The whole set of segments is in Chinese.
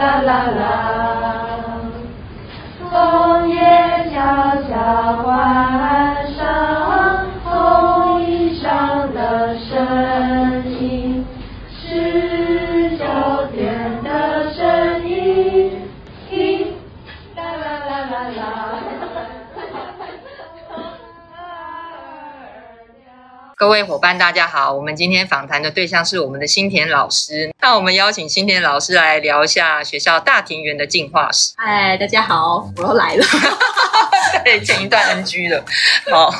啦啦啦，位伙伴，大家好。我们今天访谈的对象是我们的新田老师。那我们邀请新田老师来聊一下学校大庭园的进化史。嗨，大家好，我又来了。对，前一段 NG 了。好，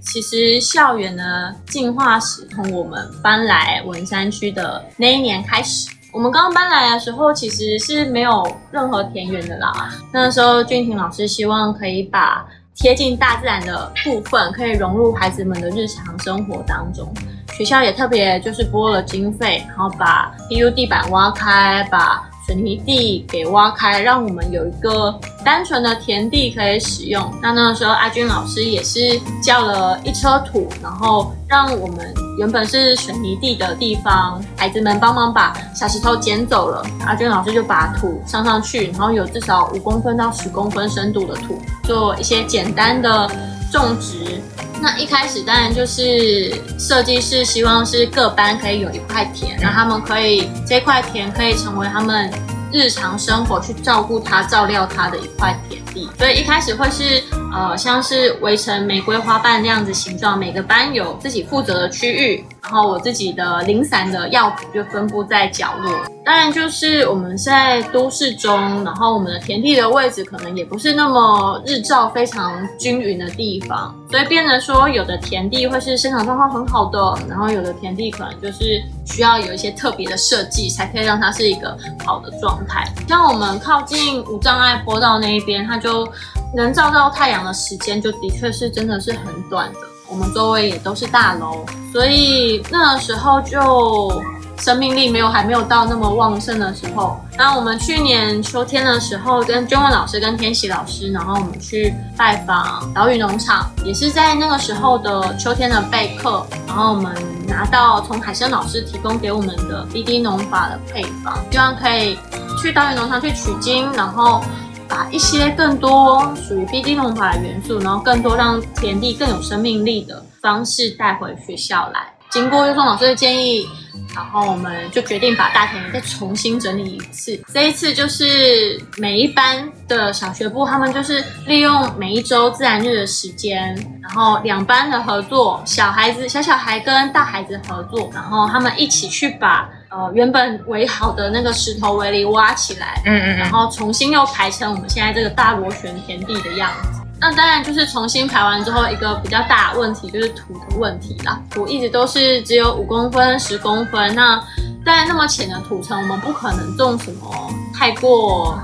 其实校园呢，进化史从我们搬来文山区的那一年开始。我们刚刚搬来的时候，其实是没有任何田园的啦。那时候俊廷老师希望可以把贴近大自然的部分可以融入孩子们的日常生活当中，学校也特别就是拨了经费，然后把 PU 地板挖开，把水泥地给挖开，让我们有一个单纯的田地可以使用。那那个时候，阿军老师也是叫了一车土，然后让我们原本是水泥地的地方，孩子们帮忙把小石头捡走了。阿军老师就把土上上去，然后有至少五公分到十公分深度的土，做一些简单的种植。那一开始当然就是设计师希望是各班可以有一块田，让他们可以这块田可以成为他们日常生活去照顾它、照料它的一块田地。所以一开始会是呃像是围成玫瑰花瓣那样子形状，每个班有自己负责的区域，然后我自己的零散的药品就分布在角落。当然就是我们在都市中，然后我们的田地的位置可能也不是那么日照非常均匀的地方，所以变成说有的田地会是生长状况很好的，然后有的田地可能就是需要有一些特别的设计，才可以让它是一个好的状态。像我们靠近无障碍坡道那一边，它就能照到太阳的时间就的确是真的是很短的。我们周围也都是大楼，所以那个时候就。生命力没有还没有到那么旺盛的时候，那我们去年秋天的时候，跟娟文老师跟天喜老师，然后我们去拜访岛屿农场，也是在那个时候的秋天的备课，然后我们拿到从海生老师提供给我们的 BD 农法的配方，希望可以去岛屿农场去取经，然后把一些更多属于 BD 农法的元素，然后更多让田地更有生命力的方式带回学校来。经过优松老师的建议。然后我们就决定把大田再重新整理一次。这一次就是每一班的小学部，他们就是利用每一周自然日的时间，然后两班的合作，小孩子、小小孩跟大孩子合作，然后他们一起去把呃原本围好的那个石头围篱挖起来，嗯嗯，然后重新又排成我们现在这个大螺旋田地的样子。那当然就是重新排完之后，一个比较大的问题就是土的问题啦。土一直都是只有五公分、十公分，那在那么浅的土层，我们不可能种什么太过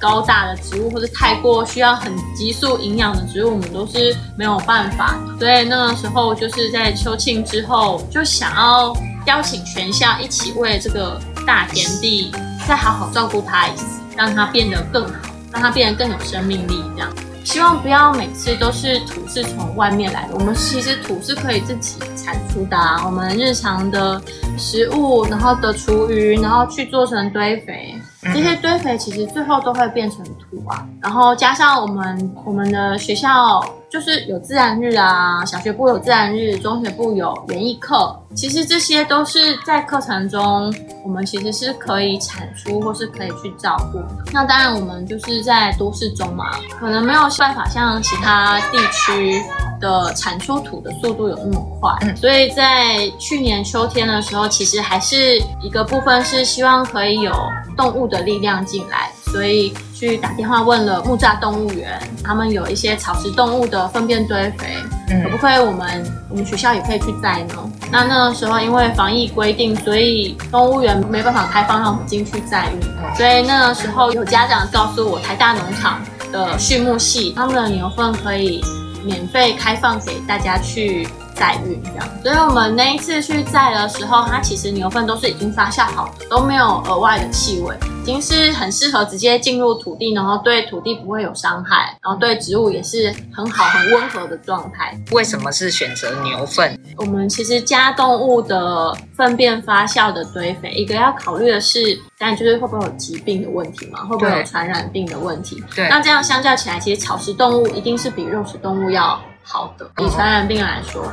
高大的植物，或者太过需要很急速营养的植物，我们都是没有办法。所以那个时候就是在秋庆之后，就想要邀请全校一起为这个大田地再好好照顾它一次，让它变得更好，让它变得更有生命力，这样。希望不要每次都是土是从外面来的，我们其实土是可以自己产出的啊。我们日常的食物，然后的厨余，然后去做成堆肥，这些堆肥其实最后都会变成啊。然后加上我们我们的学校。就是有自然日啊，小学部有自然日，中学部有园艺课。其实这些都是在课程中，我们其实是可以产出或是可以去照顾的。那当然，我们就是在都市中嘛，可能没有办法像其他地区的产出土的速度有那么快。所以在去年秋天的时候，其实还是一个部分是希望可以有动物的力量进来。所以去打电话问了木栅动物园，他们有一些草食动物的粪便堆肥，可不可以我们我们学校也可以去载呢？那那个时候因为防疫规定，所以动物园没办法开放让我们进去载运，所以那个时候有家长告诉我，台大农场的畜牧系他们的牛粪可以免费开放给大家去。载运这样，所以我们那一次去载的时候，它其实牛粪都是已经发酵好的，都没有额外的气味，已经是很适合直接进入土地，然后对土地不会有伤害，然后对植物也是很好很温和的状态。为什么是选择牛粪？我们其实加动物的粪便发酵的堆肥，一个要考虑的是，当然就是会不会有疾病的问题嘛，会不会有传染病的问题？对。那这样相较起来，其实草食动物一定是比肉食动物要好的，以传染病来说。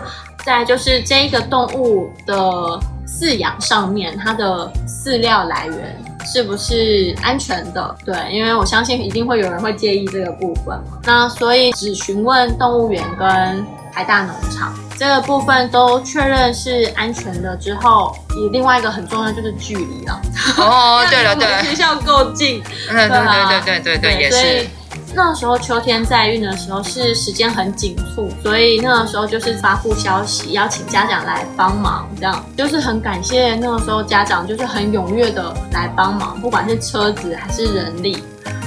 再就是这一个动物的饲养上面，它的饲料来源是不是安全的？对，因为我相信一定会有人会介意这个部分嘛。那所以只询问动物园跟台大农场这个部分都确认是安全的之后，以另外一个很重要就是距离了。哦，对了，对，学校够近。对对对对对对对，也是。那个时候秋天在运的时候是时间很紧促，所以那个时候就是发布消息，邀请家长来帮忙，这样就是很感谢那个时候家长就是很踊跃的来帮忙，不管是车子还是人力，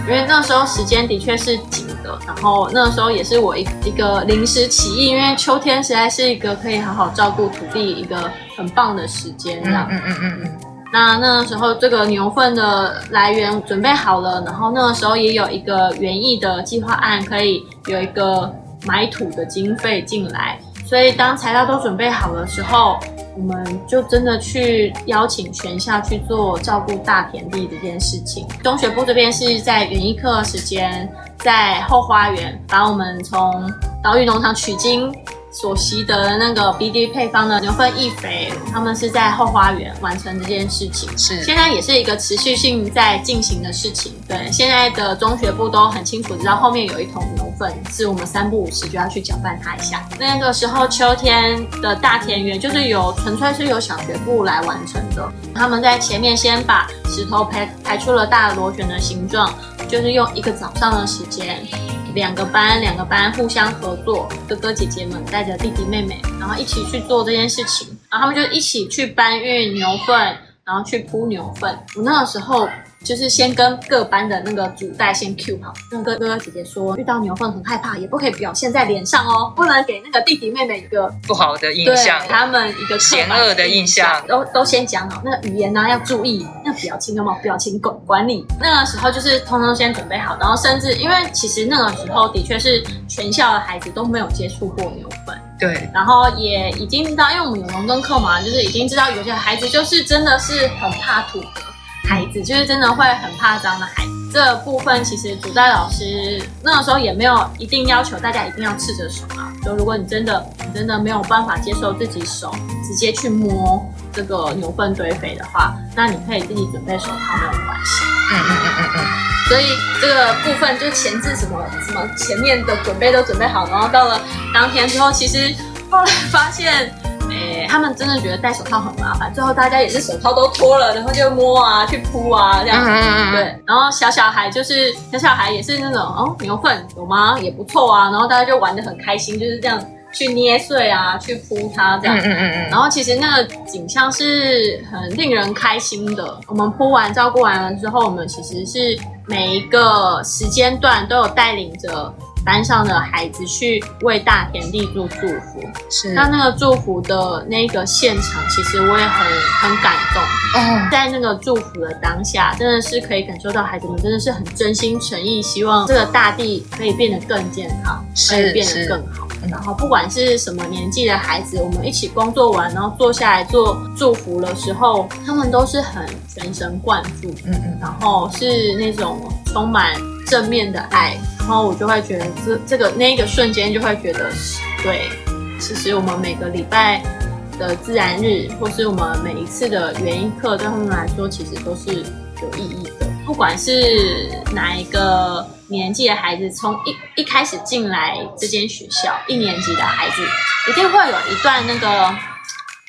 因为那时候时间的确是紧的，然后那时候也是我一一个临时起意，因为秋天实在是一个可以好好照顾土地一个很棒的时间，这样，嗯嗯嗯嗯。那那个时候，这个牛粪的来源准备好了，然后那个时候也有一个园艺的计划案，可以有一个买土的经费进来。所以当材料都准备好的时候，我们就真的去邀请全校去做照顾大田地这件事情。中学部这边是在园艺课时间，在后花园把我们从岛屿农场取经。所习得的那个 BD 配方的牛粪易肥，他们是在后花园完成这件事情，是现在也是一个持续性在进行的事情。对，现在的中学部都很清楚知道后面有一桶牛粪，是我们三不五时就要去搅拌它一下。那个时候秋天的大田园就是由纯粹是由小学部来完成的，他们在前面先把石头排排出了大螺旋的形状，就是用一个早上的时间。两个班，两个班互相合作，哥哥姐姐们带着弟弟妹妹，然后一起去做这件事情，然后他们就一起去搬运牛粪，然后去铺牛粪。我那个时候。就是先跟各班的那个主带先 Q 好，跟哥哥姐姐说，遇到牛粪很害怕，也不可以表现在脸上哦，不能给那个弟弟妹妹一个不好的印象，对他们一个嫌恶的印象，都都先讲好。那个语言呢、啊、要注意，那、表情有没有表情管管理？那个时候就是通通先准备好，然后甚至因为其实那个时候的确是全校的孩子都没有接触过牛粪，对，然后也已经知道，因为我们有农耕课嘛，就是已经知道有些孩子就是真的是很怕土的。孩子就是真的会很怕脏的孩子，这部分其实主带老师那个时候也没有一定要求大家一定要赤着手啊。就如果你真的你真的没有办法接受自己手直接去摸这个牛粪堆肥的话，那你可以自己准备手套没有关系。嗯嗯嗯嗯嗯。所以这个部分就前置什么什么前面的准备都准备好，然后到了当天之后，其实后来发现。哎，他们真的觉得戴手套很麻烦，最后大家也是手套都脱了，然后就摸啊，去扑啊，这样子。对，然后小小孩就是小小孩也是那种哦，牛粪有吗？也不错啊，然后大家就玩的很开心，就是这样去捏碎啊，去扑它这样。嗯嗯嗯。然后其实那个景象是很令人开心的。我们铺完照顾完了之后，我们其实是每一个时间段都有带领着。班上的孩子去为大田地做祝福，是那那个祝福的那个现场，其实我也很很感动。哦，在那个祝福的当下，真的是可以感受到孩子们真的是很真心诚意，希望这个大地可以变得更健康，可以变得更好。然后不管是什么年纪的孩子，我们一起工作完，然后坐下来做祝福的时候，他们都是很全神贯注，嗯嗯，然后是那种充满正面的爱。然后我就会觉得这这个那一个瞬间就会觉得，对，其实我们每个礼拜的自然日，或是我们每一次的园艺课，对他们来说其实都是有意义的。不管是哪一个年纪的孩子，从一一开始进来这间学校，一年级的孩子，一定会有一段那个，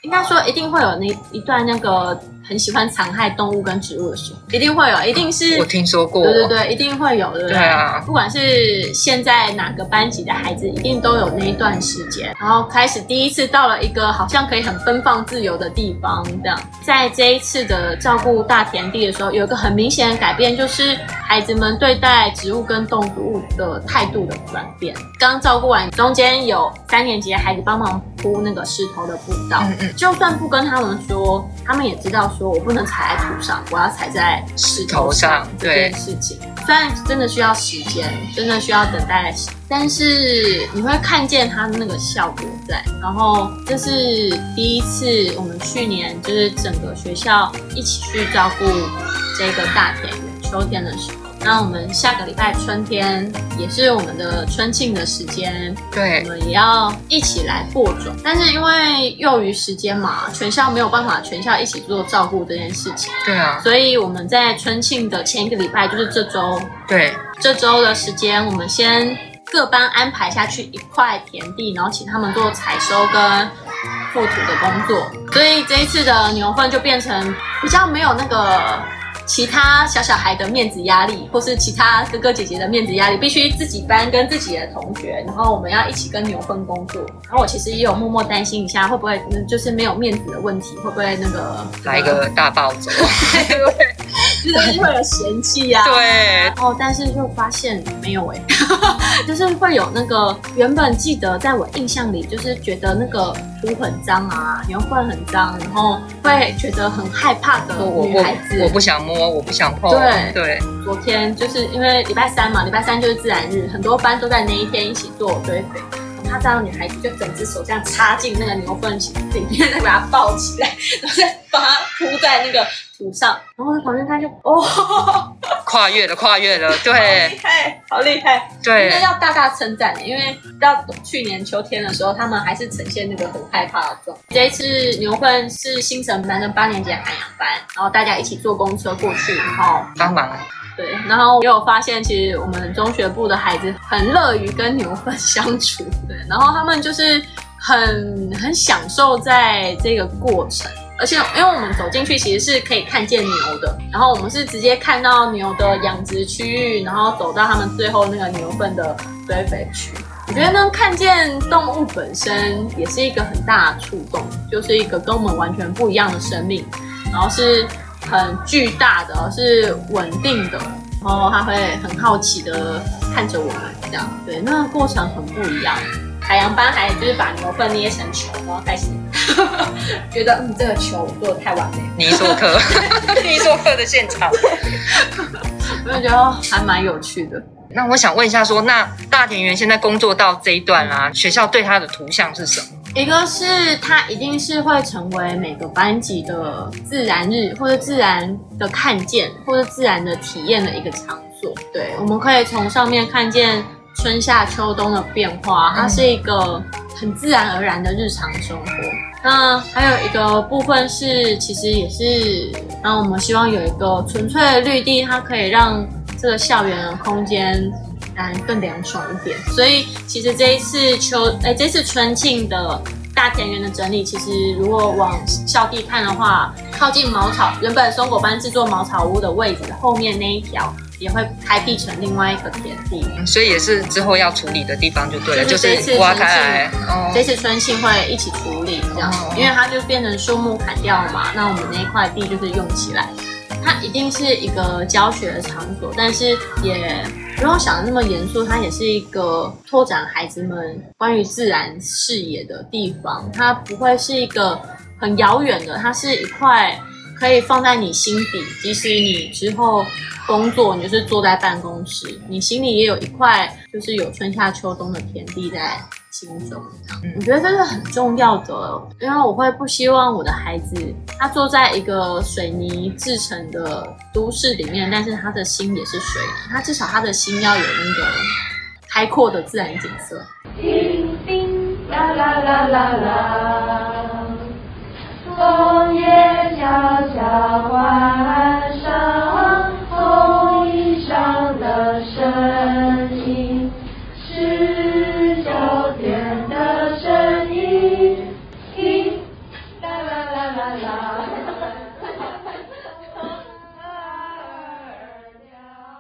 应该说一定会有那一段那个。很喜欢残害动物跟植物的时候，一定会有，一定是我听说过，对对对，一定会有的。对啊，不管是现在哪个班级的孩子，一定都有那一段时间，然后开始第一次到了一个好像可以很奔放自由的地方，这样。在这一次的照顾大田地的时候，有一个很明显的改变，就是孩子们对待植物跟动物的态度的转变。刚照顾完，中间有三年级的孩子帮忙铺那个石头的步道，嗯嗯，就算不跟他们说，他们也知道。说我不能踩在土上，我要踩在石头上这件事情。虽然真的需要时间，真的需要等待但是你会看见它的那个效果在。然后这是第一次，我们去年就是整个学校一起去照顾这个大田园，秋天的时候。那我们下个礼拜春天也是我们的春庆的时间，对，我们也要一起来播种。但是因为幼于时间嘛，全校没有办法全校一起做照顾这件事情。对啊，所以我们在春庆的前一个礼拜，就是这周，对，这周的时间，我们先各班安排下去一块田地，然后请他们做采收跟覆土的工作。所以这一次的牛粪就变成比较没有那个。其他小小孩的面子压力，或是其他哥哥姐姐的面子压力，必须自己班跟自己的同学，然后我们要一起跟牛分工作。然后我其实也有默默担心一下，会不会就是没有面子的问题，会不会那个来一个大暴走？对？就是会有嫌弃呀、啊。对。然后但是就发现没有哎、欸，就是会有那个原本记得在我印象里，就是觉得那个土很脏啊，牛粪很脏，然后会觉得很害怕的女孩子，我，不想摸。我不想碰。对对，昨天就是因为礼拜三嘛，礼拜三就是自然日，很多班都在那一天一起做堆肥。他这样女孩子就整只手这样插进那个牛粪里面，再把它抱起来，然后再把它铺在那个土上，然后在旁边他就哦，跨越了，跨越了，对，好厉害，好厉害，对，应该要大大称赞的，因为到去年秋天的时候，他们还是呈现那个很害怕的状态。这一次牛粪是新城班跟八年级的海洋班，然后大家一起坐公车过去，然后帮忙。对，然后也有发现，其实我们中学部的孩子很乐于跟牛粪相处，对，然后他们就是很很享受在这个过程，而且因为我们走进去其实是可以看见牛的，然后我们是直接看到牛的养殖区域，然后走到他们最后那个牛粪的堆肥区，我觉得呢，看见动物本身也是一个很大的触动，就是一个跟我们完全不一样的生命，然后是。很巨大的，是稳定的，然后他会很好奇的看着我们，这样，对，那个过程很不一样。海洋班还就是把牛粪捏成球，然后开始觉得嗯，这个球做的太完美。泥作课，泥作课的现场，我就觉得还蛮有趣的。那我想问一下说，说那大田园现在工作到这一段啊，学校对他的图像是什么？一个是它一定是会成为每个班级的自然日，或者自然的看见，或者自然的体验的一个场所。对，我们可以从上面看见春夏秋冬的变化，它是一个很自然而然的日常生活。那还有一个部分是，其实也是，那我们希望有一个纯粹的绿地，它可以让这个校园的空间。然更凉爽一点，所以其实这一次秋，哎、欸，这次春庆的大田园的整理，其实如果往校地看的话，靠近茅草，原本松果班制作茅草屋的位置后面那一条，也会开辟成另外一个田地，所以也是之后要处理的地方就对了，就是这次挖开来，哦、这次春信会一起处理这样，哦、因为它就变成树木砍掉了嘛，那我们那一块地就是用起来，它一定是一个教学的场所，但是也。不用想的那么严肃，它也是一个拓展孩子们关于自然视野的地方。它不会是一个很遥远的，它是一块可以放在你心底。即使你之后工作，你就是坐在办公室，你心里也有一块，就是有春夏秋冬的田地在。心中，我觉得这是很重要的，因为我会不希望我的孩子他坐在一个水泥制成的都市里面，但是他的心也是水泥，他至少他的心要有那个开阔的自然景色。叮叮啦啦啦啦啦，小花。